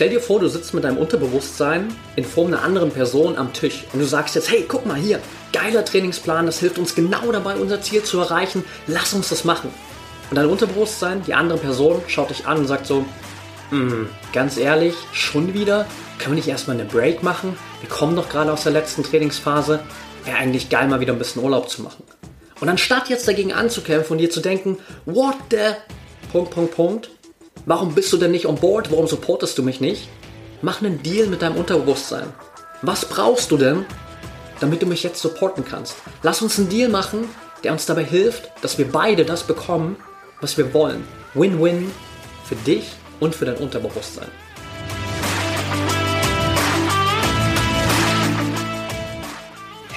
Stell dir vor, du sitzt mit deinem Unterbewusstsein in Form einer anderen Person am Tisch und du sagst jetzt, hey, guck mal hier, geiler Trainingsplan, das hilft uns genau dabei, unser Ziel zu erreichen, lass uns das machen. Und dein Unterbewusstsein, die andere Person, schaut dich an und sagt so, mm, ganz ehrlich, schon wieder? Können wir nicht erstmal eine Break machen? Wir kommen doch gerade aus der letzten Trainingsphase. Wäre eigentlich geil, mal wieder ein bisschen Urlaub zu machen. Und anstatt jetzt dagegen anzukämpfen und dir zu denken, what the... Punkt, Punkt, Punkt. Warum bist du denn nicht on board? Warum supportest du mich nicht? Mach einen Deal mit deinem Unterbewusstsein. Was brauchst du denn, damit du mich jetzt supporten kannst? Lass uns einen Deal machen, der uns dabei hilft, dass wir beide das bekommen, was wir wollen. Win-win für dich und für dein Unterbewusstsein.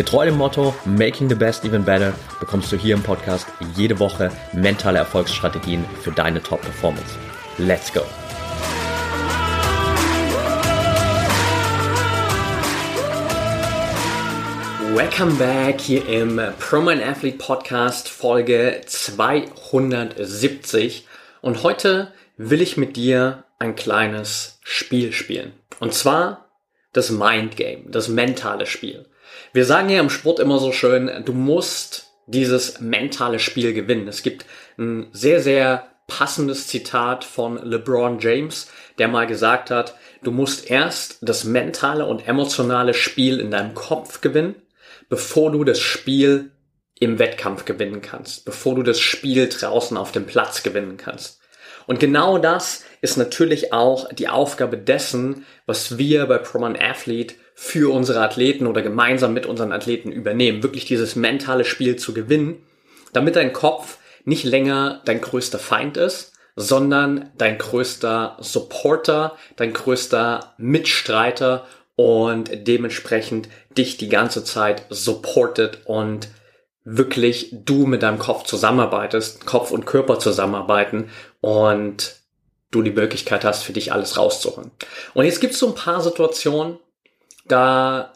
Getreu dem Motto Making the Best Even Better bekommst du hier im Podcast jede Woche mentale Erfolgsstrategien für deine Top-Performance. Let's go! Welcome back hier im ProMind Athlete Podcast Folge 270 und heute will ich mit dir ein kleines Spiel spielen. Und zwar das Mind Game, das mentale Spiel. Wir sagen ja im Sport immer so schön, du musst dieses mentale Spiel gewinnen. Es gibt ein sehr, sehr passendes Zitat von LeBron James, der mal gesagt hat, du musst erst das mentale und emotionale Spiel in deinem Kopf gewinnen bevor du das Spiel im Wettkampf gewinnen kannst, bevor du das Spiel draußen auf dem Platz gewinnen kannst. Und genau das ist natürlich auch die Aufgabe dessen, was wir bei ProMan Athlete für unsere Athleten oder gemeinsam mit unseren Athleten übernehmen, wirklich dieses mentale Spiel zu gewinnen, damit dein Kopf nicht länger dein größter Feind ist, sondern dein größter Supporter, dein größter Mitstreiter und dementsprechend dich die ganze Zeit supportet und wirklich du mit deinem Kopf zusammenarbeitest, Kopf und Körper zusammenarbeiten und du die Möglichkeit hast, für dich alles rauszuholen. Und jetzt gibt es so ein paar Situationen, da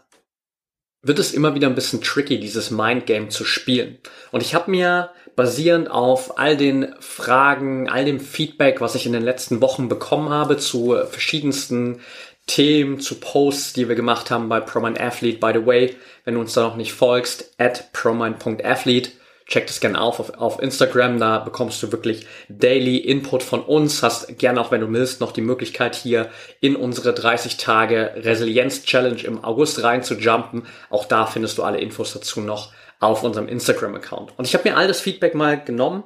wird es immer wieder ein bisschen tricky, dieses Mindgame zu spielen. Und ich habe mir basierend auf all den Fragen, all dem Feedback, was ich in den letzten Wochen bekommen habe zu verschiedensten Themen, zu Posts, die wir gemacht haben bei ProMind Athlete. By the way, wenn du uns da noch nicht folgst, at promind.athlete, check das gerne auf, auf, auf Instagram, da bekommst du wirklich Daily Input von uns, hast gerne auch, wenn du willst, noch die Möglichkeit hier in unsere 30 Tage Resilienz Challenge im August rein zu jumpen. Auch da findest du alle Infos dazu noch auf unserem Instagram-Account. Und ich habe mir all das Feedback mal genommen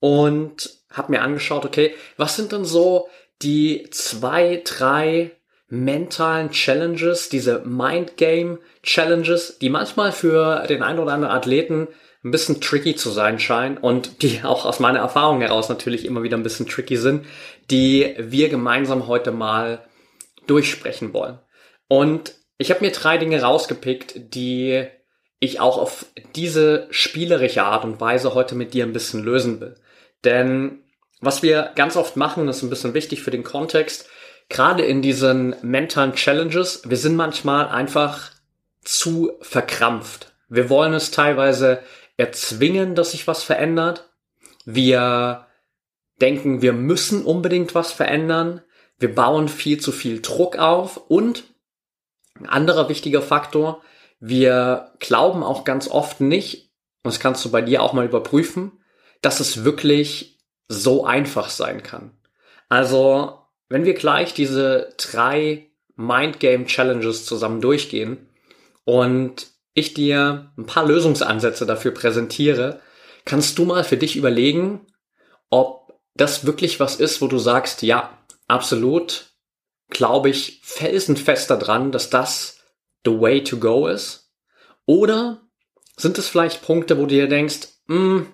und habe mir angeschaut, okay, was sind denn so die zwei, drei mentalen Challenges, diese Mind Game Challenges, die manchmal für den einen oder anderen Athleten ein bisschen tricky zu sein scheinen und die auch aus meiner Erfahrung heraus natürlich immer wieder ein bisschen tricky sind, die wir gemeinsam heute mal durchsprechen wollen. Und ich habe mir drei Dinge rausgepickt, die ich auch auf diese spielerische Art und Weise heute mit dir ein bisschen lösen will. Denn was wir ganz oft machen, das ist ein bisschen wichtig für den Kontext, gerade in diesen mentalen Challenges, wir sind manchmal einfach zu verkrampft. Wir wollen es teilweise erzwingen, dass sich was verändert. Wir denken, wir müssen unbedingt was verändern. Wir bauen viel zu viel Druck auf und ein anderer wichtiger Faktor, wir glauben auch ganz oft nicht, und das kannst du bei dir auch mal überprüfen, dass es wirklich so einfach sein kann. Also wenn wir gleich diese drei Mindgame Challenges zusammen durchgehen und ich dir ein paar Lösungsansätze dafür präsentiere, kannst du mal für dich überlegen, ob das wirklich was ist, wo du sagst, ja, absolut, glaube ich felsenfest daran, dass das the way to go ist. Oder sind es vielleicht Punkte, wo du dir denkst, hm,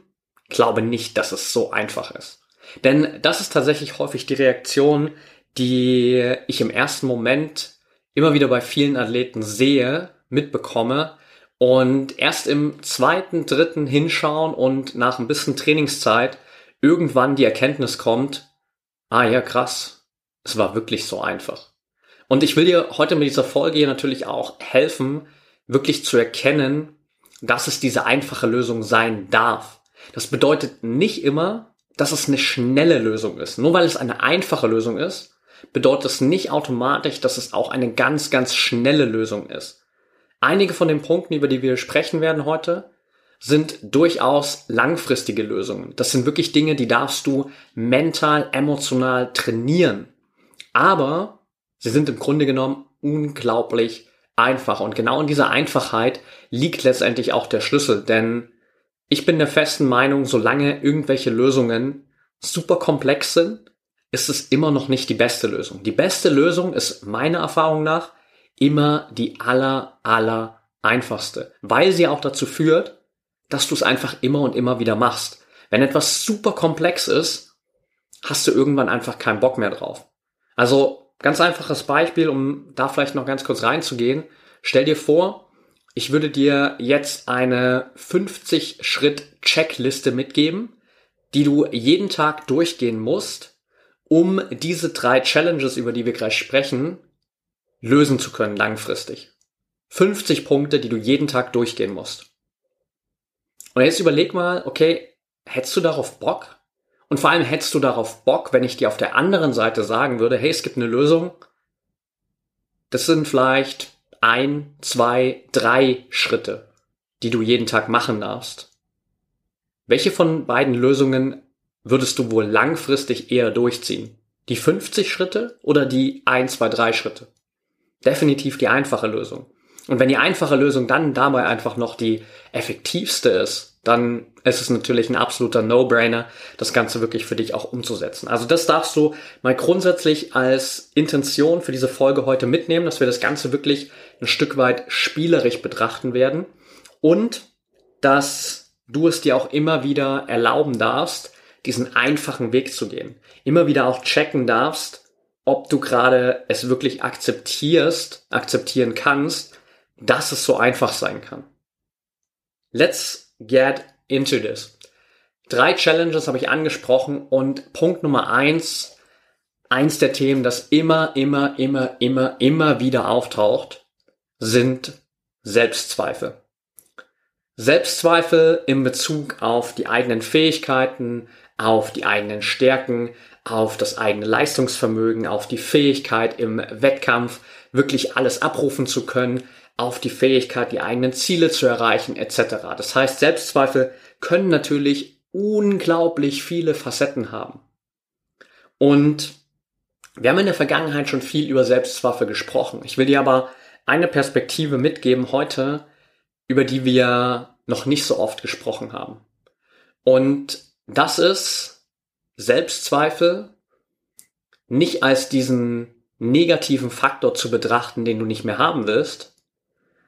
glaube nicht, dass es so einfach ist. Denn das ist tatsächlich häufig die Reaktion, die ich im ersten Moment immer wieder bei vielen Athleten sehe, mitbekomme und erst im zweiten, dritten hinschauen und nach ein bisschen Trainingszeit irgendwann die Erkenntnis kommt, ah ja, krass, es war wirklich so einfach. Und ich will dir heute mit dieser Folge hier natürlich auch helfen, wirklich zu erkennen, dass es diese einfache Lösung sein darf. Das bedeutet nicht immer, dass es eine schnelle Lösung ist. Nur weil es eine einfache Lösung ist, bedeutet es nicht automatisch, dass es auch eine ganz, ganz schnelle Lösung ist. Einige von den Punkten, über die wir sprechen werden heute, sind durchaus langfristige Lösungen. Das sind wirklich Dinge, die darfst du mental, emotional trainieren. Aber sie sind im Grunde genommen unglaublich einfach. Und genau in dieser Einfachheit liegt letztendlich auch der Schlüssel. Denn ich bin der festen Meinung, solange irgendwelche Lösungen super komplex sind, ist es immer noch nicht die beste Lösung. Die beste Lösung ist meiner Erfahrung nach immer die aller, aller einfachste, weil sie auch dazu führt, dass du es einfach immer und immer wieder machst. Wenn etwas super komplex ist, hast du irgendwann einfach keinen Bock mehr drauf. Also ganz einfaches Beispiel, um da vielleicht noch ganz kurz reinzugehen. Stell dir vor, ich würde dir jetzt eine 50 Schritt Checkliste mitgeben, die du jeden Tag durchgehen musst, um diese drei Challenges, über die wir gleich sprechen, lösen zu können langfristig. 50 Punkte, die du jeden Tag durchgehen musst. Und jetzt überleg mal, okay, hättest du darauf Bock? Und vor allem hättest du darauf Bock, wenn ich dir auf der anderen Seite sagen würde, hey, es gibt eine Lösung. Das sind vielleicht ein, zwei, drei Schritte, die du jeden Tag machen darfst. Welche von beiden Lösungen würdest du wohl langfristig eher durchziehen? Die 50 Schritte oder die 1, 2, 3 Schritte? Definitiv die einfache Lösung. Und wenn die einfache Lösung dann dabei einfach noch die effektivste ist, dann ist es natürlich ein absoluter No-Brainer, das Ganze wirklich für dich auch umzusetzen. Also das darfst du mal grundsätzlich als Intention für diese Folge heute mitnehmen, dass wir das Ganze wirklich ein Stück weit spielerisch betrachten werden und dass du es dir auch immer wieder erlauben darfst, diesen einfachen Weg zu gehen. Immer wieder auch checken darfst, ob du gerade es wirklich akzeptierst, akzeptieren kannst, dass es so einfach sein kann. Let's get into this. Drei Challenges habe ich angesprochen und Punkt Nummer eins, eins der Themen, das immer, immer, immer, immer, immer wieder auftaucht, sind Selbstzweifel. Selbstzweifel in Bezug auf die eigenen Fähigkeiten, auf die eigenen Stärken, auf das eigene Leistungsvermögen, auf die Fähigkeit im Wettkampf wirklich alles abrufen zu können, auf die Fähigkeit, die eigenen Ziele zu erreichen, etc. Das heißt, Selbstzweifel können natürlich unglaublich viele Facetten haben. Und wir haben in der Vergangenheit schon viel über Selbstzweifel gesprochen. Ich will dir aber eine Perspektive mitgeben heute, über die wir noch nicht so oft gesprochen haben. Und das ist Selbstzweifel nicht als diesen negativen Faktor zu betrachten, den du nicht mehr haben willst,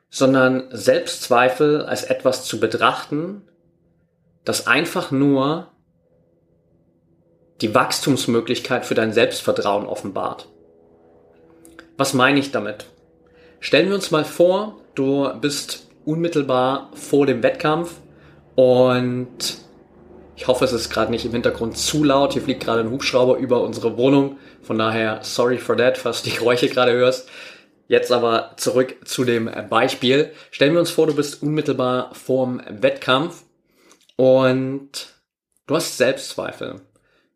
sondern Selbstzweifel als etwas zu betrachten, das einfach nur die Wachstumsmöglichkeit für dein Selbstvertrauen offenbart. Was meine ich damit? Stellen wir uns mal vor, du bist unmittelbar vor dem Wettkampf und ich hoffe, es ist gerade nicht im Hintergrund zu laut. Hier fliegt gerade ein Hubschrauber über unsere Wohnung. Von daher, sorry for that, falls du die Geräusche gerade hörst. Jetzt aber zurück zu dem Beispiel. Stellen wir uns vor, du bist unmittelbar vorm Wettkampf und du hast Selbstzweifel.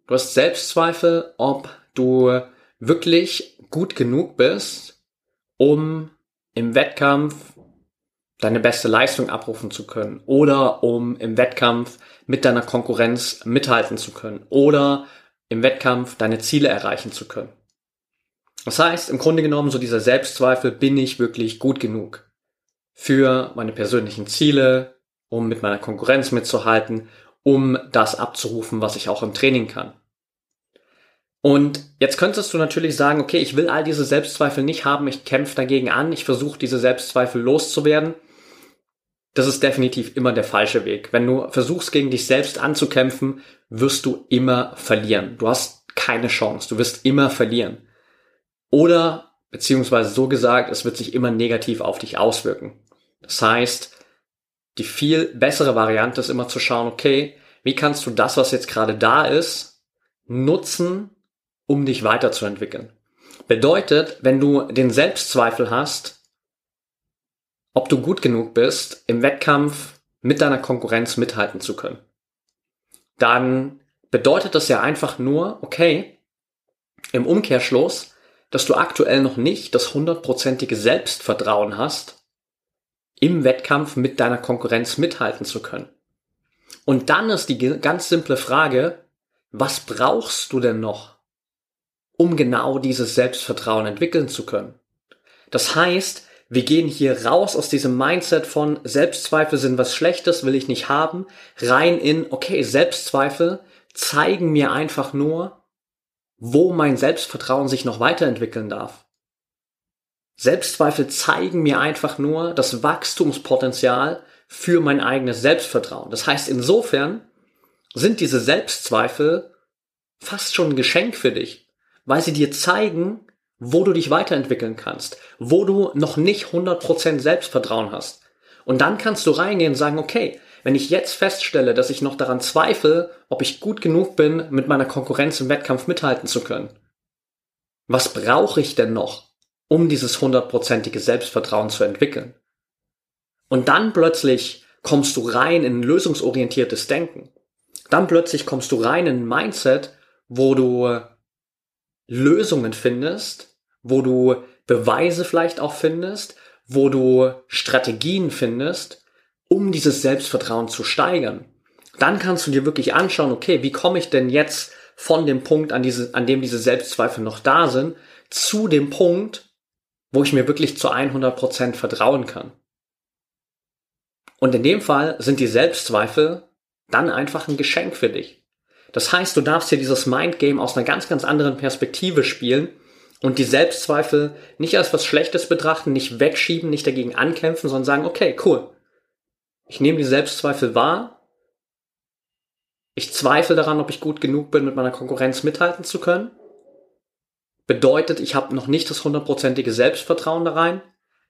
Du hast Selbstzweifel, ob du wirklich gut genug bist, um im Wettkampf deine beste Leistung abrufen zu können oder um im Wettkampf mit deiner Konkurrenz mithalten zu können oder im Wettkampf deine Ziele erreichen zu können. Das heißt, im Grunde genommen so dieser Selbstzweifel, bin ich wirklich gut genug für meine persönlichen Ziele, um mit meiner Konkurrenz mitzuhalten, um das abzurufen, was ich auch im Training kann. Und jetzt könntest du natürlich sagen, okay, ich will all diese Selbstzweifel nicht haben, ich kämpfe dagegen an, ich versuche diese Selbstzweifel loszuwerden. Das ist definitiv immer der falsche Weg. Wenn du versuchst, gegen dich selbst anzukämpfen, wirst du immer verlieren. Du hast keine Chance, du wirst immer verlieren. Oder, beziehungsweise so gesagt, es wird sich immer negativ auf dich auswirken. Das heißt, die viel bessere Variante ist immer zu schauen, okay, wie kannst du das, was jetzt gerade da ist, nutzen, um dich weiterzuentwickeln. Bedeutet, wenn du den Selbstzweifel hast, ob du gut genug bist, im Wettkampf mit deiner Konkurrenz mithalten zu können, dann bedeutet das ja einfach nur, okay, im Umkehrschluss, dass du aktuell noch nicht das hundertprozentige Selbstvertrauen hast, im Wettkampf mit deiner Konkurrenz mithalten zu können. Und dann ist die ganz simple Frage, was brauchst du denn noch, um genau dieses Selbstvertrauen entwickeln zu können? Das heißt, wir gehen hier raus aus diesem Mindset von Selbstzweifel sind was Schlechtes, will ich nicht haben, rein in, okay, Selbstzweifel zeigen mir einfach nur, wo mein Selbstvertrauen sich noch weiterentwickeln darf. Selbstzweifel zeigen mir einfach nur das Wachstumspotenzial für mein eigenes Selbstvertrauen. Das heißt, insofern sind diese Selbstzweifel fast schon ein Geschenk für dich, weil sie dir zeigen, wo du dich weiterentwickeln kannst, wo du noch nicht 100% Selbstvertrauen hast. Und dann kannst du reingehen und sagen, okay, wenn ich jetzt feststelle, dass ich noch daran zweifle, ob ich gut genug bin, mit meiner Konkurrenz im Wettkampf mithalten zu können, was brauche ich denn noch, um dieses hundertprozentige Selbstvertrauen zu entwickeln? Und dann plötzlich kommst du rein in lösungsorientiertes Denken. Dann plötzlich kommst du rein in ein Mindset, wo du Lösungen findest, wo du Beweise vielleicht auch findest, wo du Strategien findest, um dieses Selbstvertrauen zu steigern. Dann kannst du dir wirklich anschauen, okay, wie komme ich denn jetzt von dem Punkt, an, diese, an dem diese Selbstzweifel noch da sind, zu dem Punkt, wo ich mir wirklich zu 100% vertrauen kann. Und in dem Fall sind die Selbstzweifel dann einfach ein Geschenk für dich. Das heißt, du darfst hier dieses Mindgame aus einer ganz, ganz anderen Perspektive spielen und die Selbstzweifel nicht als was Schlechtes betrachten, nicht wegschieben, nicht dagegen ankämpfen, sondern sagen, okay, cool. Ich nehme die Selbstzweifel wahr. Ich zweifle daran, ob ich gut genug bin, mit meiner Konkurrenz mithalten zu können. Bedeutet, ich habe noch nicht das hundertprozentige Selbstvertrauen da rein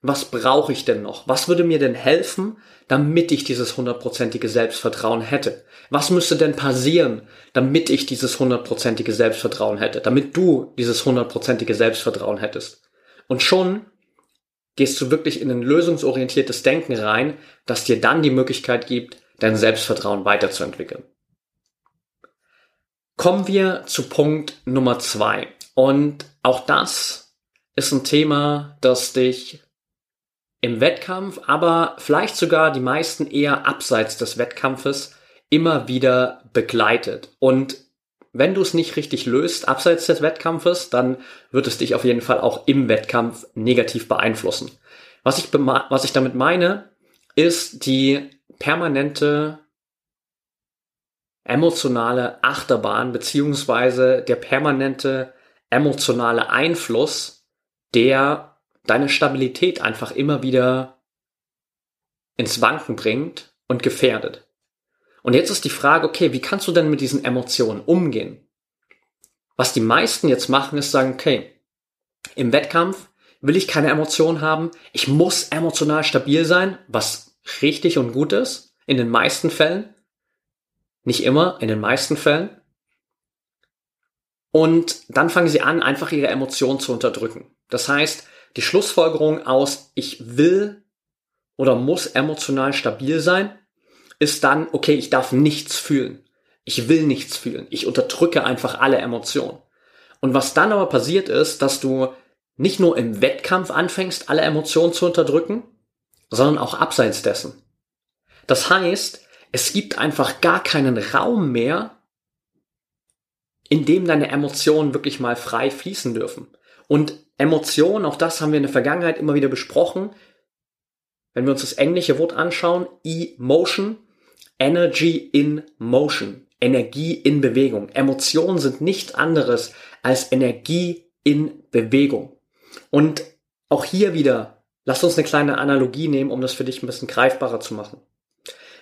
was brauche ich denn noch? Was würde mir denn helfen, damit ich dieses hundertprozentige Selbstvertrauen hätte? Was müsste denn passieren, damit ich dieses hundertprozentige Selbstvertrauen hätte? Damit du dieses hundertprozentige Selbstvertrauen hättest? Und schon gehst du wirklich in ein lösungsorientiertes Denken rein, das dir dann die Möglichkeit gibt, dein Selbstvertrauen weiterzuentwickeln. Kommen wir zu Punkt Nummer zwei. Und auch das ist ein Thema, das dich im Wettkampf, aber vielleicht sogar die meisten eher abseits des Wettkampfes immer wieder begleitet. Und wenn du es nicht richtig löst, abseits des Wettkampfes, dann wird es dich auf jeden Fall auch im Wettkampf negativ beeinflussen. Was ich, was ich damit meine, ist die permanente emotionale Achterbahn beziehungsweise der permanente emotionale Einfluss, der deine Stabilität einfach immer wieder ins Wanken bringt und gefährdet. Und jetzt ist die Frage, okay, wie kannst du denn mit diesen Emotionen umgehen? Was die meisten jetzt machen, ist sagen, okay, im Wettkampf will ich keine Emotionen haben, ich muss emotional stabil sein, was richtig und gut ist, in den meisten Fällen. Nicht immer, in den meisten Fällen. Und dann fangen sie an, einfach ihre Emotionen zu unterdrücken. Das heißt, die Schlussfolgerung aus, ich will oder muss emotional stabil sein, ist dann, okay, ich darf nichts fühlen. Ich will nichts fühlen. Ich unterdrücke einfach alle Emotionen. Und was dann aber passiert ist, dass du nicht nur im Wettkampf anfängst, alle Emotionen zu unterdrücken, sondern auch abseits dessen. Das heißt, es gibt einfach gar keinen Raum mehr, in dem deine Emotionen wirklich mal frei fließen dürfen. Und Emotionen, auch das haben wir in der Vergangenheit immer wieder besprochen. Wenn wir uns das englische Wort anschauen, Emotion, Energy in Motion, Energie in Bewegung. Emotionen sind nichts anderes als Energie in Bewegung. Und auch hier wieder, lass uns eine kleine Analogie nehmen, um das für dich ein bisschen greifbarer zu machen.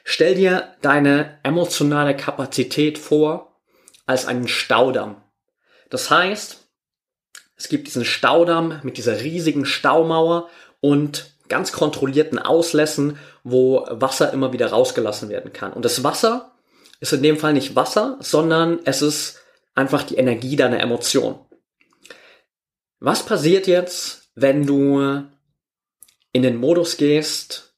Stell dir deine emotionale Kapazität vor als einen Staudamm. Das heißt, es gibt diesen Staudamm mit dieser riesigen Staumauer und ganz kontrollierten Auslässen, wo Wasser immer wieder rausgelassen werden kann. Und das Wasser ist in dem Fall nicht Wasser, sondern es ist einfach die Energie deiner Emotion. Was passiert jetzt, wenn du in den Modus gehst,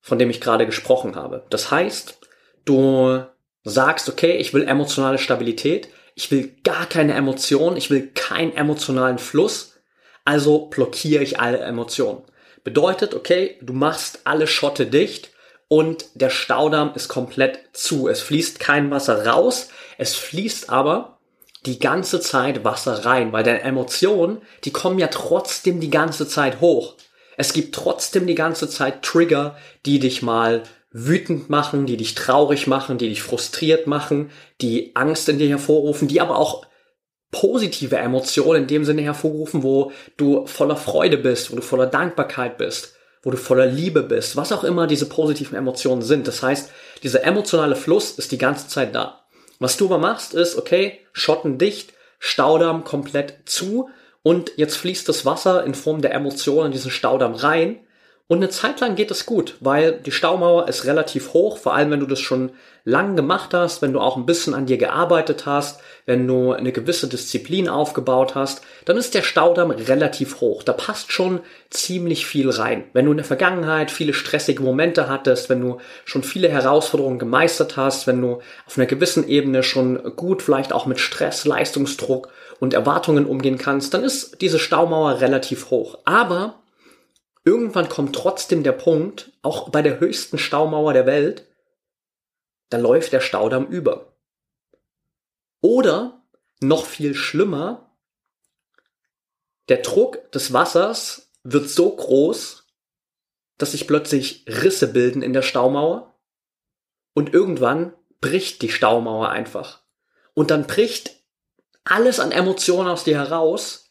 von dem ich gerade gesprochen habe? Das heißt, du sagst, okay, ich will emotionale Stabilität, ich will gar keine Emotionen, ich will keinen emotionalen Fluss, also blockiere ich alle Emotionen. Bedeutet, okay, du machst alle Schotte dicht und der Staudamm ist komplett zu. Es fließt kein Wasser raus, es fließt aber die ganze Zeit Wasser rein, weil deine Emotionen, die kommen ja trotzdem die ganze Zeit hoch. Es gibt trotzdem die ganze Zeit Trigger, die dich mal wütend machen, die dich traurig machen, die dich frustriert machen, die Angst in dir hervorrufen, die aber auch positive Emotionen in dem Sinne hervorrufen, wo du voller Freude bist, wo du voller Dankbarkeit bist, wo du voller Liebe bist, was auch immer diese positiven Emotionen sind. Das heißt, dieser emotionale Fluss ist die ganze Zeit da. Was du aber machst, ist, okay, Schotten dicht, Staudamm komplett zu und jetzt fließt das Wasser in Form der Emotionen in diesen Staudamm rein und eine Zeit lang geht es gut, weil die Staumauer ist relativ hoch, vor allem wenn du das schon lang gemacht hast, wenn du auch ein bisschen an dir gearbeitet hast, wenn du eine gewisse Disziplin aufgebaut hast, dann ist der Staudamm relativ hoch. Da passt schon ziemlich viel rein. Wenn du in der Vergangenheit viele stressige Momente hattest, wenn du schon viele Herausforderungen gemeistert hast, wenn du auf einer gewissen Ebene schon gut vielleicht auch mit Stress, Leistungsdruck und Erwartungen umgehen kannst, dann ist diese Staumauer relativ hoch. Aber irgendwann kommt trotzdem der Punkt, auch bei der höchsten Staumauer der Welt, da läuft der Staudamm über. Oder noch viel schlimmer, der Druck des Wassers wird so groß, dass sich plötzlich Risse bilden in der Staumauer und irgendwann bricht die Staumauer einfach. Und dann bricht alles an Emotionen aus dir heraus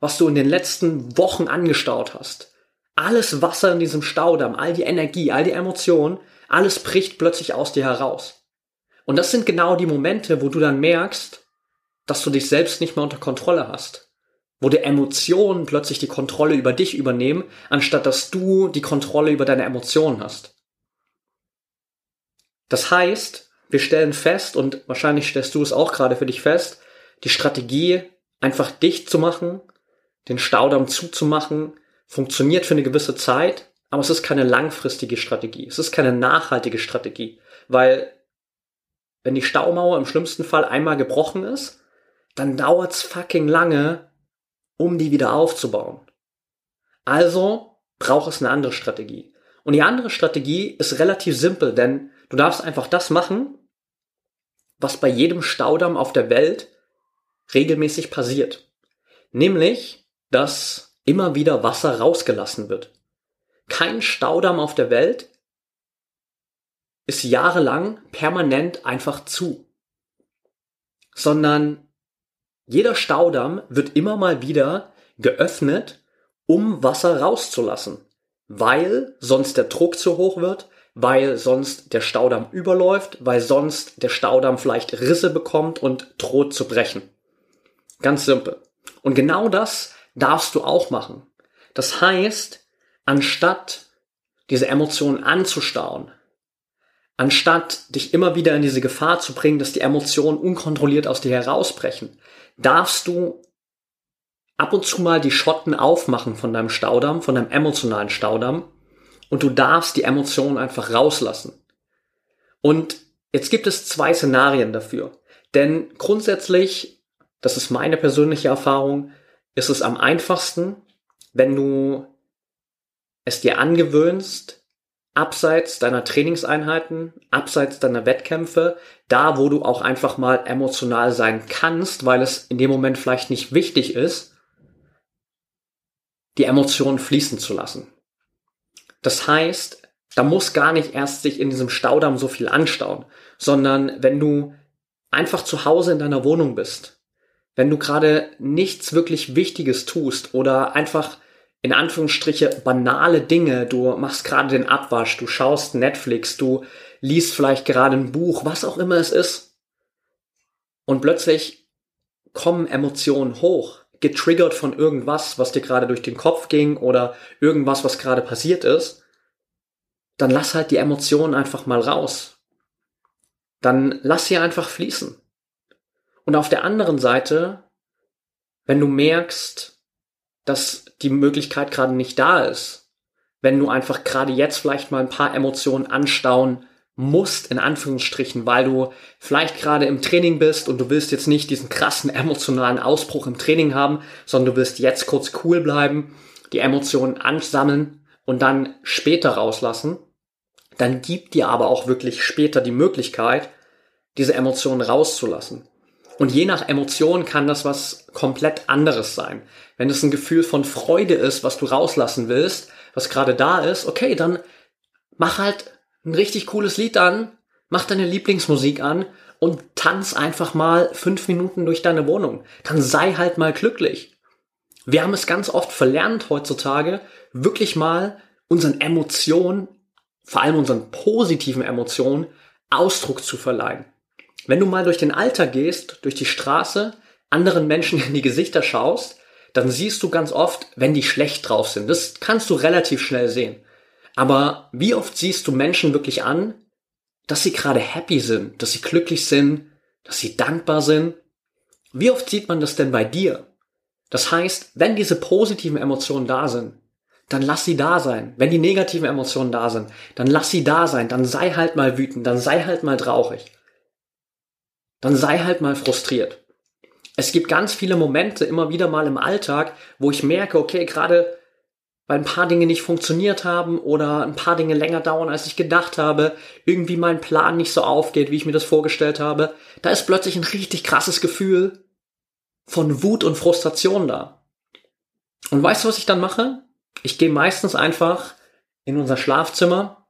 was du in den letzten Wochen angestaut hast. Alles Wasser in diesem Staudamm, all die Energie, all die Emotionen, alles bricht plötzlich aus dir heraus. Und das sind genau die Momente, wo du dann merkst, dass du dich selbst nicht mehr unter Kontrolle hast. Wo die Emotionen plötzlich die Kontrolle über dich übernehmen, anstatt dass du die Kontrolle über deine Emotionen hast. Das heißt, wir stellen fest, und wahrscheinlich stellst du es auch gerade für dich fest, die Strategie einfach dicht zu machen, den Staudamm zuzumachen, funktioniert für eine gewisse Zeit, aber es ist keine langfristige Strategie. Es ist keine nachhaltige Strategie, weil wenn die Staumauer im schlimmsten Fall einmal gebrochen ist, dann dauert's fucking lange, um die wieder aufzubauen. Also braucht es eine andere Strategie. Und die andere Strategie ist relativ simpel, denn du darfst einfach das machen, was bei jedem Staudamm auf der Welt regelmäßig passiert. Nämlich, dass immer wieder Wasser rausgelassen wird. Kein Staudamm auf der Welt ist jahrelang permanent einfach zu, sondern jeder Staudamm wird immer mal wieder geöffnet, um Wasser rauszulassen, weil sonst der Druck zu hoch wird, weil sonst der Staudamm überläuft, weil sonst der Staudamm vielleicht Risse bekommt und droht zu brechen. Ganz simpel. Und genau das darfst du auch machen. Das heißt, anstatt diese Emotionen anzustauen, anstatt dich immer wieder in diese Gefahr zu bringen, dass die Emotionen unkontrolliert aus dir herausbrechen, darfst du ab und zu mal die Schotten aufmachen von deinem Staudamm, von deinem emotionalen Staudamm und du darfst die Emotionen einfach rauslassen. Und jetzt gibt es zwei Szenarien dafür. Denn grundsätzlich, das ist meine persönliche Erfahrung, ist es am einfachsten, wenn du es dir angewöhnst, abseits deiner Trainingseinheiten, abseits deiner Wettkämpfe, da wo du auch einfach mal emotional sein kannst, weil es in dem Moment vielleicht nicht wichtig ist, die Emotionen fließen zu lassen. Das heißt, da muss gar nicht erst sich in diesem Staudamm so viel anstauen, sondern wenn du einfach zu Hause in deiner Wohnung bist, wenn du gerade nichts wirklich Wichtiges tust oder einfach in Anführungsstriche banale Dinge, du machst gerade den Abwasch, du schaust Netflix, du liest vielleicht gerade ein Buch, was auch immer es ist. Und plötzlich kommen Emotionen hoch, getriggert von irgendwas, was dir gerade durch den Kopf ging oder irgendwas, was gerade passiert ist, dann lass halt die Emotionen einfach mal raus. Dann lass sie einfach fließen. Und auf der anderen Seite, wenn du merkst, dass die Möglichkeit gerade nicht da ist, wenn du einfach gerade jetzt vielleicht mal ein paar Emotionen anstauen musst, in Anführungsstrichen, weil du vielleicht gerade im Training bist und du willst jetzt nicht diesen krassen emotionalen Ausbruch im Training haben, sondern du willst jetzt kurz cool bleiben, die Emotionen ansammeln und dann später rauslassen, dann gib dir aber auch wirklich später die Möglichkeit, diese Emotionen rauszulassen. Und je nach Emotion kann das was komplett anderes sein. Wenn es ein Gefühl von Freude ist, was du rauslassen willst, was gerade da ist, okay, dann mach halt ein richtig cooles Lied an, mach deine Lieblingsmusik an und tanz einfach mal fünf Minuten durch deine Wohnung. Dann sei halt mal glücklich. Wir haben es ganz oft verlernt heutzutage, wirklich mal unseren Emotionen, vor allem unseren positiven Emotionen, Ausdruck zu verleihen. Wenn du mal durch den Alltag gehst, durch die Straße, anderen Menschen in die Gesichter schaust, dann siehst du ganz oft, wenn die schlecht drauf sind. Das kannst du relativ schnell sehen. Aber wie oft siehst du Menschen wirklich an, dass sie gerade happy sind, dass sie glücklich sind, dass sie dankbar sind? Wie oft sieht man das denn bei dir? Das heißt, wenn diese positiven Emotionen da sind, dann lass sie da sein. Wenn die negativen Emotionen da sind, dann lass sie da sein. Dann sei halt mal wütend, dann sei halt mal traurig. Dann sei halt mal frustriert. Es gibt ganz viele Momente immer wieder mal im Alltag, wo ich merke, okay, gerade weil ein paar Dinge nicht funktioniert haben oder ein paar Dinge länger dauern, als ich gedacht habe, irgendwie mein Plan nicht so aufgeht, wie ich mir das vorgestellt habe, da ist plötzlich ein richtig krasses Gefühl von Wut und Frustration da. Und weißt du, was ich dann mache? Ich gehe meistens einfach in unser Schlafzimmer,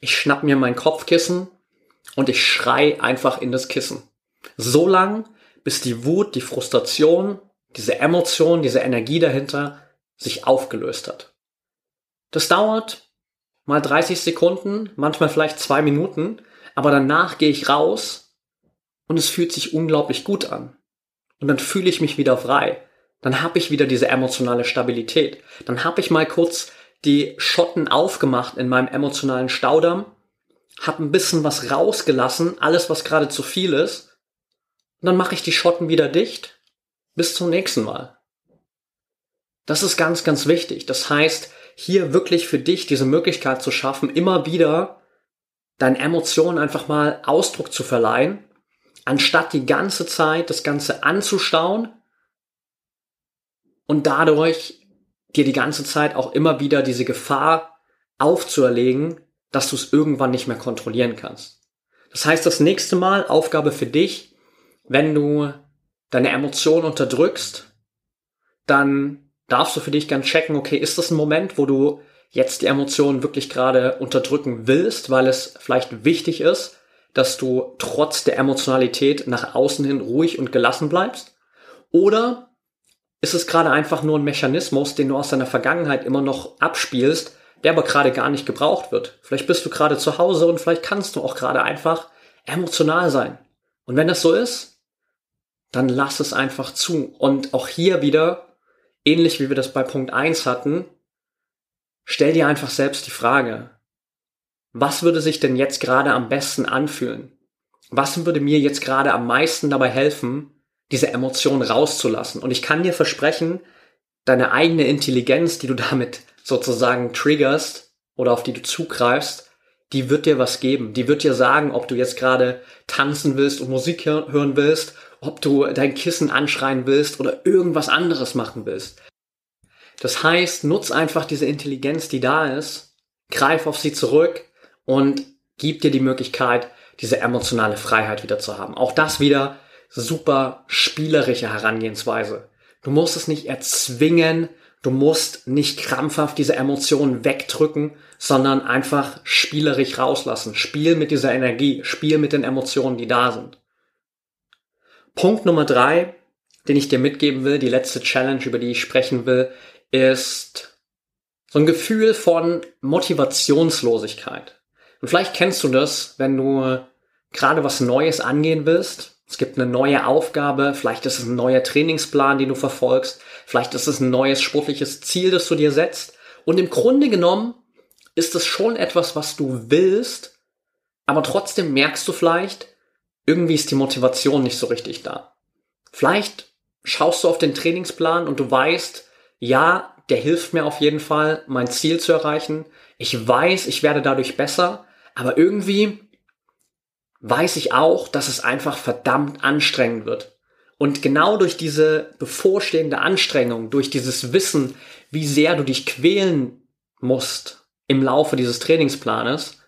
ich schnapp mir mein Kopfkissen und ich schrei einfach in das Kissen. So lang, bis die Wut, die Frustration, diese Emotion, diese Energie dahinter sich aufgelöst hat. Das dauert mal 30 Sekunden, manchmal vielleicht zwei Minuten, aber danach gehe ich raus und es fühlt sich unglaublich gut an. Und dann fühle ich mich wieder frei. Dann habe ich wieder diese emotionale Stabilität. Dann habe ich mal kurz die Schotten aufgemacht in meinem emotionalen Staudamm, habe ein bisschen was rausgelassen, alles was gerade zu viel ist, und dann mache ich die Schotten wieder dicht. Bis zum nächsten Mal. Das ist ganz, ganz wichtig. Das heißt, hier wirklich für dich diese Möglichkeit zu schaffen, immer wieder deinen Emotionen einfach mal Ausdruck zu verleihen, anstatt die ganze Zeit das Ganze anzustauen und dadurch dir die ganze Zeit auch immer wieder diese Gefahr aufzuerlegen, dass du es irgendwann nicht mehr kontrollieren kannst. Das heißt, das nächste Mal Aufgabe für dich, wenn du deine Emotionen unterdrückst, dann darfst du für dich ganz checken, okay, ist das ein Moment, wo du jetzt die Emotionen wirklich gerade unterdrücken willst, weil es vielleicht wichtig ist, dass du trotz der Emotionalität nach außen hin ruhig und gelassen bleibst? Oder ist es gerade einfach nur ein Mechanismus, den du aus deiner Vergangenheit immer noch abspielst, der aber gerade gar nicht gebraucht wird? Vielleicht bist du gerade zu Hause und vielleicht kannst du auch gerade einfach emotional sein. Und wenn das so ist, dann lass es einfach zu. Und auch hier wieder ähnlich wie wir das bei Punkt 1 hatten, stell dir einfach selbst die Frage, was würde sich denn jetzt gerade am besten anfühlen? Was würde mir jetzt gerade am meisten dabei helfen, diese Emotion rauszulassen? Und ich kann dir versprechen, deine eigene Intelligenz, die du damit sozusagen triggerst oder auf die du zugreifst, die wird dir was geben. Die wird dir sagen, ob du jetzt gerade tanzen willst und Musik hören willst ob du dein Kissen anschreien willst oder irgendwas anderes machen willst. Das heißt, nutz einfach diese Intelligenz, die da ist, greif auf sie zurück und gib dir die Möglichkeit, diese emotionale Freiheit wieder zu haben. Auch das wieder super spielerische Herangehensweise. Du musst es nicht erzwingen, du musst nicht krampfhaft diese Emotionen wegdrücken, sondern einfach spielerisch rauslassen. Spiel mit dieser Energie, spiel mit den Emotionen, die da sind. Punkt Nummer drei, den ich dir mitgeben will, die letzte Challenge, über die ich sprechen will, ist so ein Gefühl von Motivationslosigkeit. Und vielleicht kennst du das, wenn du gerade was Neues angehen willst Es gibt eine neue Aufgabe, vielleicht ist es ein neuer Trainingsplan, den du verfolgst, vielleicht ist es ein neues sportliches Ziel, das du dir setzt. Und im Grunde genommen ist es schon etwas, was du willst, aber trotzdem merkst du vielleicht, irgendwie ist die Motivation nicht so richtig da. Vielleicht schaust du auf den Trainingsplan und du weißt, ja, der hilft mir auf jeden Fall, mein Ziel zu erreichen. Ich weiß, ich werde dadurch besser, aber irgendwie weiß ich auch, dass es einfach verdammt anstrengend wird. Und genau durch diese bevorstehende Anstrengung, durch dieses Wissen, wie sehr du dich quälen musst im Laufe dieses Trainingsplanes,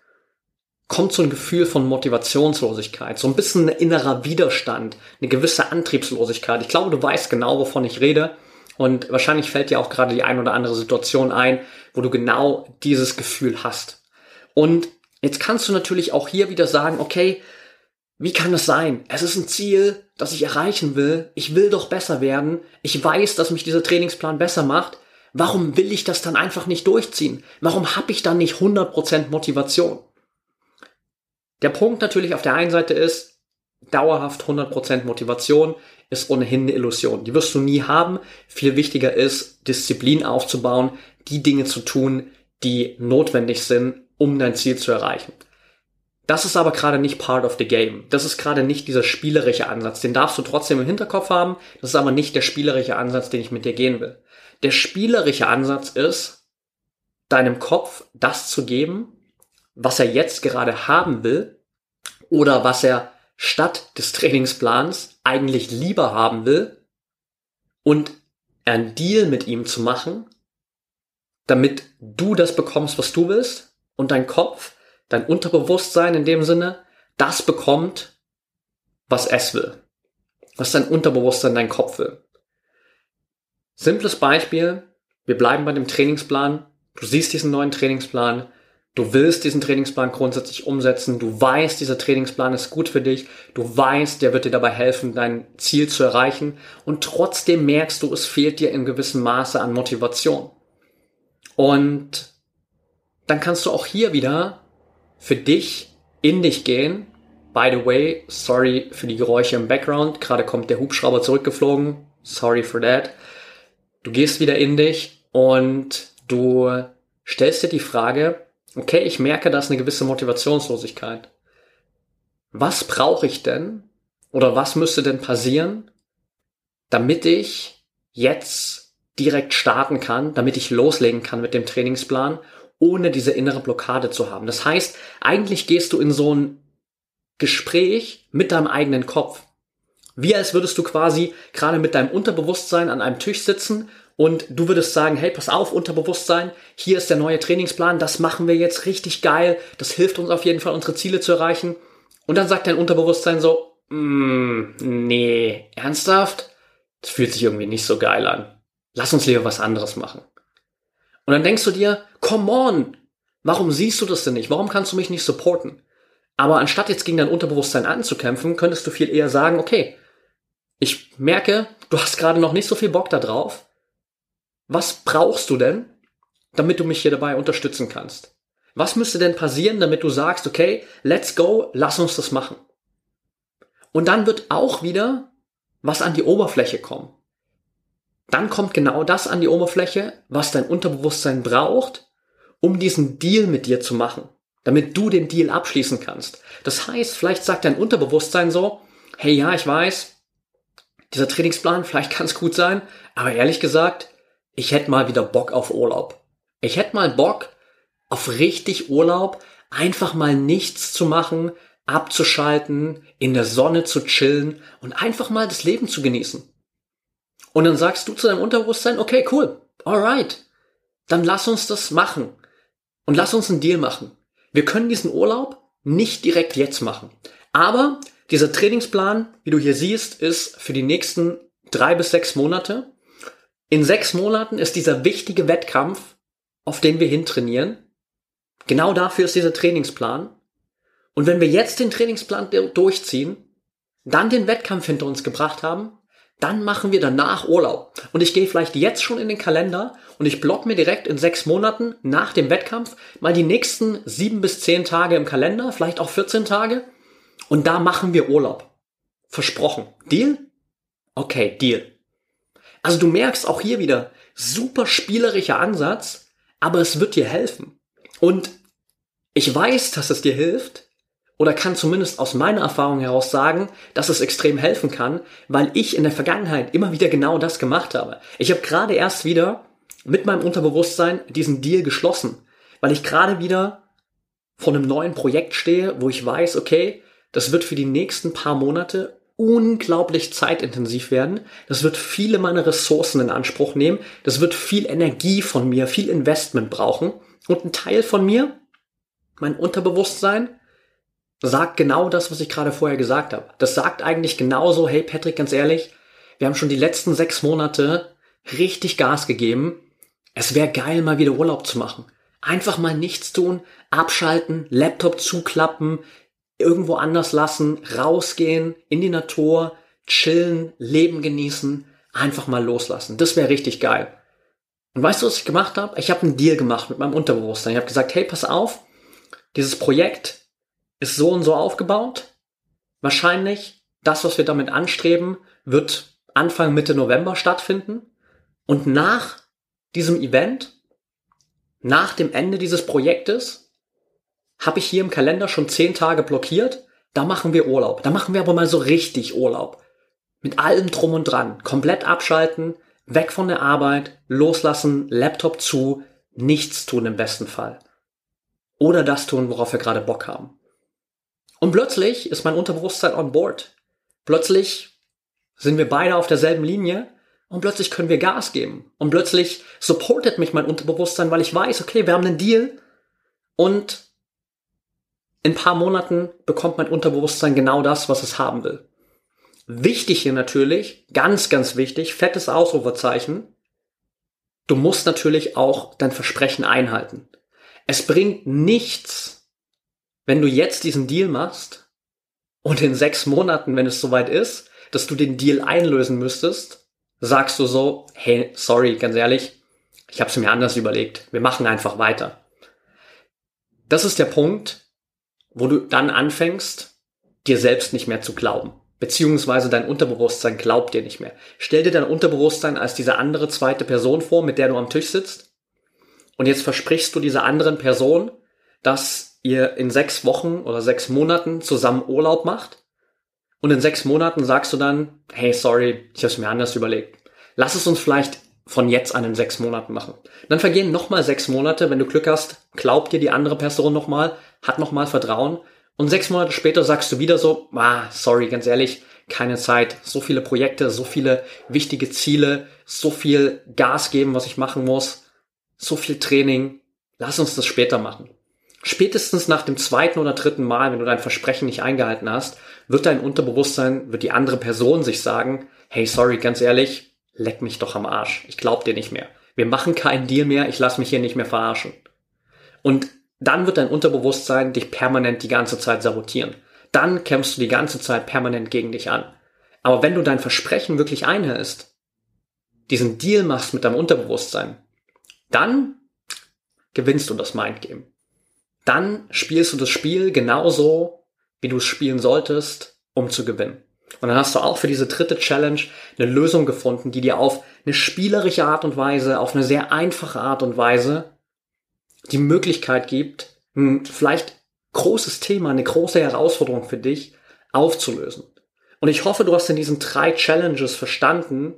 kommt so ein Gefühl von Motivationslosigkeit, so ein bisschen ein innerer Widerstand, eine gewisse Antriebslosigkeit. Ich glaube, du weißt genau, wovon ich rede. Und wahrscheinlich fällt dir auch gerade die ein oder andere Situation ein, wo du genau dieses Gefühl hast. Und Jetzt kannst du natürlich auch hier wieder sagen, okay, wie kann es sein? Es ist ein Ziel, das ich erreichen will. Ich will doch besser werden. Ich weiß, dass mich dieser Trainingsplan besser macht. Warum will ich das dann einfach nicht durchziehen? Warum habe ich dann nicht 100% Motivation? Der Punkt natürlich auf der einen Seite ist, dauerhaft 100% Motivation ist ohnehin eine Illusion. Die wirst du nie haben. Viel wichtiger ist, Disziplin aufzubauen, die Dinge zu tun, die notwendig sind, um dein Ziel zu erreichen. Das ist aber gerade nicht part of the game. Das ist gerade nicht dieser spielerische Ansatz. Den darfst du trotzdem im Hinterkopf haben. Das ist aber nicht der spielerische Ansatz, den ich mit dir gehen will. Der spielerische Ansatz ist, deinem Kopf das zu geben, was er jetzt gerade haben will oder was er statt des Trainingsplans eigentlich lieber haben will und einen Deal mit ihm zu machen, damit du das bekommst, was du willst und dein Kopf, dein Unterbewusstsein in dem Sinne, das bekommt, was es will. Was dein Unterbewusstsein, dein Kopf will. Simples Beispiel, wir bleiben bei dem Trainingsplan. Du siehst diesen neuen Trainingsplan, du willst diesen Trainingsplan grundsätzlich umsetzen, du weißt, dieser Trainingsplan ist gut für dich, du weißt, der wird dir dabei helfen, dein Ziel zu erreichen und trotzdem merkst du, es fehlt dir in gewissem Maße an Motivation. Und dann kannst du auch hier wieder für dich in dich gehen. By the way, sorry für die Geräusche im Background. Gerade kommt der Hubschrauber zurückgeflogen. Sorry for that. Du gehst wieder in dich und du stellst dir die Frage, okay, ich merke, da ist eine gewisse Motivationslosigkeit. Was brauche ich denn oder was müsste denn passieren, damit ich jetzt direkt starten kann, damit ich loslegen kann mit dem Trainingsplan ohne diese innere Blockade zu haben. Das heißt, eigentlich gehst du in so ein Gespräch mit deinem eigenen Kopf. Wie als würdest du quasi gerade mit deinem Unterbewusstsein an einem Tisch sitzen und du würdest sagen, hey, pass auf, Unterbewusstsein, hier ist der neue Trainingsplan, das machen wir jetzt richtig geil, das hilft uns auf jeden Fall, unsere Ziele zu erreichen. Und dann sagt dein Unterbewusstsein so, mm, nee, ernsthaft? Das fühlt sich irgendwie nicht so geil an. Lass uns lieber was anderes machen. Und dann denkst du dir, come on, warum siehst du das denn nicht? Warum kannst du mich nicht supporten? Aber anstatt jetzt gegen dein Unterbewusstsein anzukämpfen, könntest du viel eher sagen, okay, ich merke, du hast gerade noch nicht so viel Bock da drauf. Was brauchst du denn, damit du mich hier dabei unterstützen kannst? Was müsste denn passieren, damit du sagst, okay, let's go, lass uns das machen? Und dann wird auch wieder was an die Oberfläche kommen dann kommt genau das an die Oberfläche, was dein Unterbewusstsein braucht, um diesen Deal mit dir zu machen, damit du den Deal abschließen kannst. Das heißt, vielleicht sagt dein Unterbewusstsein so, hey ja, ich weiß, dieser Trainingsplan, vielleicht kann es gut sein, aber ehrlich gesagt, ich hätte mal wieder Bock auf Urlaub. Ich hätte mal Bock auf richtig Urlaub, einfach mal nichts zu machen, abzuschalten, in der Sonne zu chillen und einfach mal das Leben zu genießen. Und dann sagst du zu deinem Unterbewusstsein, okay, cool, alright, dann lass uns das machen. Und lass uns einen Deal machen. Wir können diesen Urlaub nicht direkt jetzt machen. Aber dieser Trainingsplan, wie du hier siehst, ist für die nächsten drei bis sechs Monate. In sechs Monaten ist dieser wichtige Wettkampf, auf den wir hintrainieren. Genau dafür ist dieser Trainingsplan. Und wenn wir jetzt den Trainingsplan durchziehen, dann den Wettkampf hinter uns gebracht haben, dann machen wir danach Urlaub. Und ich gehe vielleicht jetzt schon in den Kalender und ich block mir direkt in sechs Monaten nach dem Wettkampf mal die nächsten sieben bis zehn Tage im Kalender, vielleicht auch 14 Tage. Und da machen wir Urlaub. Versprochen. Deal? Okay, Deal. Also du merkst auch hier wieder, super spielerischer Ansatz, aber es wird dir helfen. Und ich weiß, dass es dir hilft, oder kann zumindest aus meiner Erfahrung heraus sagen, dass es extrem helfen kann, weil ich in der Vergangenheit immer wieder genau das gemacht habe. Ich habe gerade erst wieder mit meinem Unterbewusstsein diesen Deal geschlossen, weil ich gerade wieder vor einem neuen Projekt stehe, wo ich weiß, okay, das wird für die nächsten paar Monate unglaublich zeitintensiv werden. Das wird viele meiner Ressourcen in Anspruch nehmen. Das wird viel Energie von mir, viel Investment brauchen. Und ein Teil von mir, mein Unterbewusstsein, sagt genau das, was ich gerade vorher gesagt habe. Das sagt eigentlich genauso, hey Patrick, ganz ehrlich, wir haben schon die letzten sechs Monate richtig Gas gegeben. Es wäre geil, mal wieder Urlaub zu machen. Einfach mal nichts tun, abschalten, Laptop zuklappen, irgendwo anders lassen, rausgehen, in die Natur, chillen, Leben genießen, einfach mal loslassen. Das wäre richtig geil. Und weißt du, was ich gemacht habe? Ich habe einen Deal gemacht mit meinem Unterbewusstsein. Ich habe gesagt, hey, pass auf, dieses Projekt ist so und so aufgebaut. Wahrscheinlich das, was wir damit anstreben, wird Anfang Mitte November stattfinden. Und nach diesem Event, nach dem Ende dieses Projektes, habe ich hier im Kalender schon zehn Tage blockiert. Da machen wir Urlaub. Da machen wir aber mal so richtig Urlaub. Mit allem drum und dran. Komplett abschalten, weg von der Arbeit, loslassen, Laptop zu, nichts tun im besten Fall. Oder das tun, worauf wir gerade Bock haben. Und plötzlich ist mein Unterbewusstsein on board. Plötzlich sind wir beide auf derselben Linie und plötzlich können wir Gas geben. Und plötzlich supportet mich mein Unterbewusstsein, weil ich weiß, okay, wir haben einen Deal und in ein paar Monaten bekommt mein Unterbewusstsein genau das, was es haben will. Wichtig hier natürlich, ganz, ganz wichtig, fettes Ausrufezeichen. Du musst natürlich auch dein Versprechen einhalten. Es bringt nichts, wenn du jetzt diesen Deal machst und in sechs Monaten, wenn es soweit ist, dass du den Deal einlösen müsstest, sagst du so, hey, sorry, ganz ehrlich, ich habe es mir anders überlegt. Wir machen einfach weiter. Das ist der Punkt, wo du dann anfängst, dir selbst nicht mehr zu glauben. Beziehungsweise dein Unterbewusstsein glaubt dir nicht mehr. Stell dir dein Unterbewusstsein als diese andere zweite Person vor, mit der du am Tisch sitzt. Und jetzt versprichst du dieser anderen Person, dass ihr in sechs Wochen oder sechs Monaten zusammen Urlaub macht und in sechs Monaten sagst du dann, hey, sorry, ich habe es mir anders überlegt. Lass es uns vielleicht von jetzt an in sechs Monaten machen. Dann vergehen nochmal sechs Monate, wenn du Glück hast, glaubt dir die andere Person nochmal, hat nochmal Vertrauen und sechs Monate später sagst du wieder so, ah, sorry, ganz ehrlich, keine Zeit, so viele Projekte, so viele wichtige Ziele, so viel Gas geben, was ich machen muss, so viel Training, lass uns das später machen. Spätestens nach dem zweiten oder dritten Mal, wenn du dein Versprechen nicht eingehalten hast, wird dein Unterbewusstsein, wird die andere Person sich sagen, hey, sorry, ganz ehrlich, leck mich doch am Arsch. Ich glaub dir nicht mehr. Wir machen keinen Deal mehr, ich lass mich hier nicht mehr verarschen. Und dann wird dein Unterbewusstsein dich permanent die ganze Zeit sabotieren. Dann kämpfst du die ganze Zeit permanent gegen dich an. Aber wenn du dein Versprechen wirklich einhältst, diesen Deal machst mit deinem Unterbewusstsein, dann gewinnst du das Mindgame dann spielst du das Spiel genauso, wie du es spielen solltest, um zu gewinnen. Und dann hast du auch für diese dritte Challenge eine Lösung gefunden, die dir auf eine spielerische Art und Weise, auf eine sehr einfache Art und Weise die Möglichkeit gibt, ein vielleicht großes Thema, eine große Herausforderung für dich aufzulösen. Und ich hoffe, du hast in diesen drei Challenges verstanden,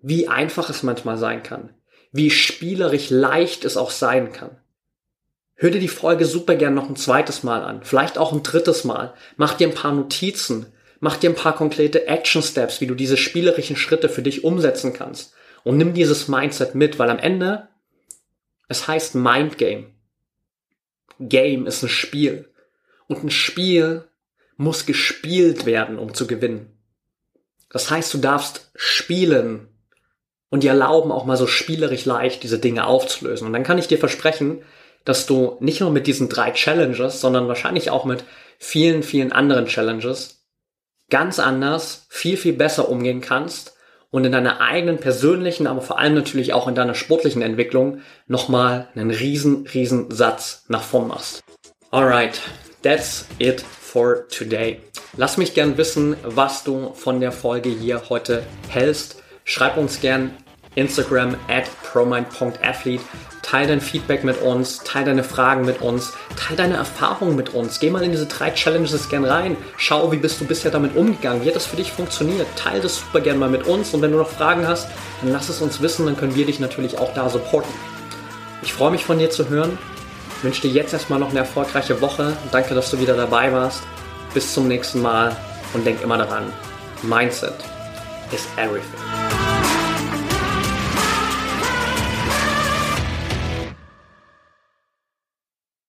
wie einfach es manchmal sein kann, wie spielerisch leicht es auch sein kann. Hör dir die Folge super gern noch ein zweites Mal an, vielleicht auch ein drittes Mal. Mach dir ein paar Notizen, mach dir ein paar konkrete Action Steps, wie du diese spielerischen Schritte für dich umsetzen kannst. Und nimm dieses Mindset mit, weil am Ende, es heißt Mind Game. Game ist ein Spiel. Und ein Spiel muss gespielt werden, um zu gewinnen. Das heißt, du darfst spielen und dir erlauben, auch mal so spielerisch leicht diese Dinge aufzulösen. Und dann kann ich dir versprechen, dass du nicht nur mit diesen drei Challenges, sondern wahrscheinlich auch mit vielen, vielen anderen Challenges ganz anders, viel, viel besser umgehen kannst und in deiner eigenen persönlichen, aber vor allem natürlich auch in deiner sportlichen Entwicklung nochmal einen riesen, riesen Satz nach vorn machst. Alright, that's it for today. Lass mich gern wissen, was du von der Folge hier heute hältst. Schreib uns gern Instagram at promind.athlete. Teil dein Feedback mit uns, teil deine Fragen mit uns, teil deine Erfahrungen mit uns. Geh mal in diese drei Challenges gern rein. Schau, wie bist du bisher damit umgegangen? Wie hat das für dich funktioniert? Teil das super gern mal mit uns und wenn du noch Fragen hast, dann lass es uns wissen, dann können wir dich natürlich auch da supporten. Ich freue mich von dir zu hören. Ich wünsche dir jetzt erstmal noch eine erfolgreiche Woche. Danke, dass du wieder dabei warst. Bis zum nächsten Mal und denk immer daran, Mindset is everything.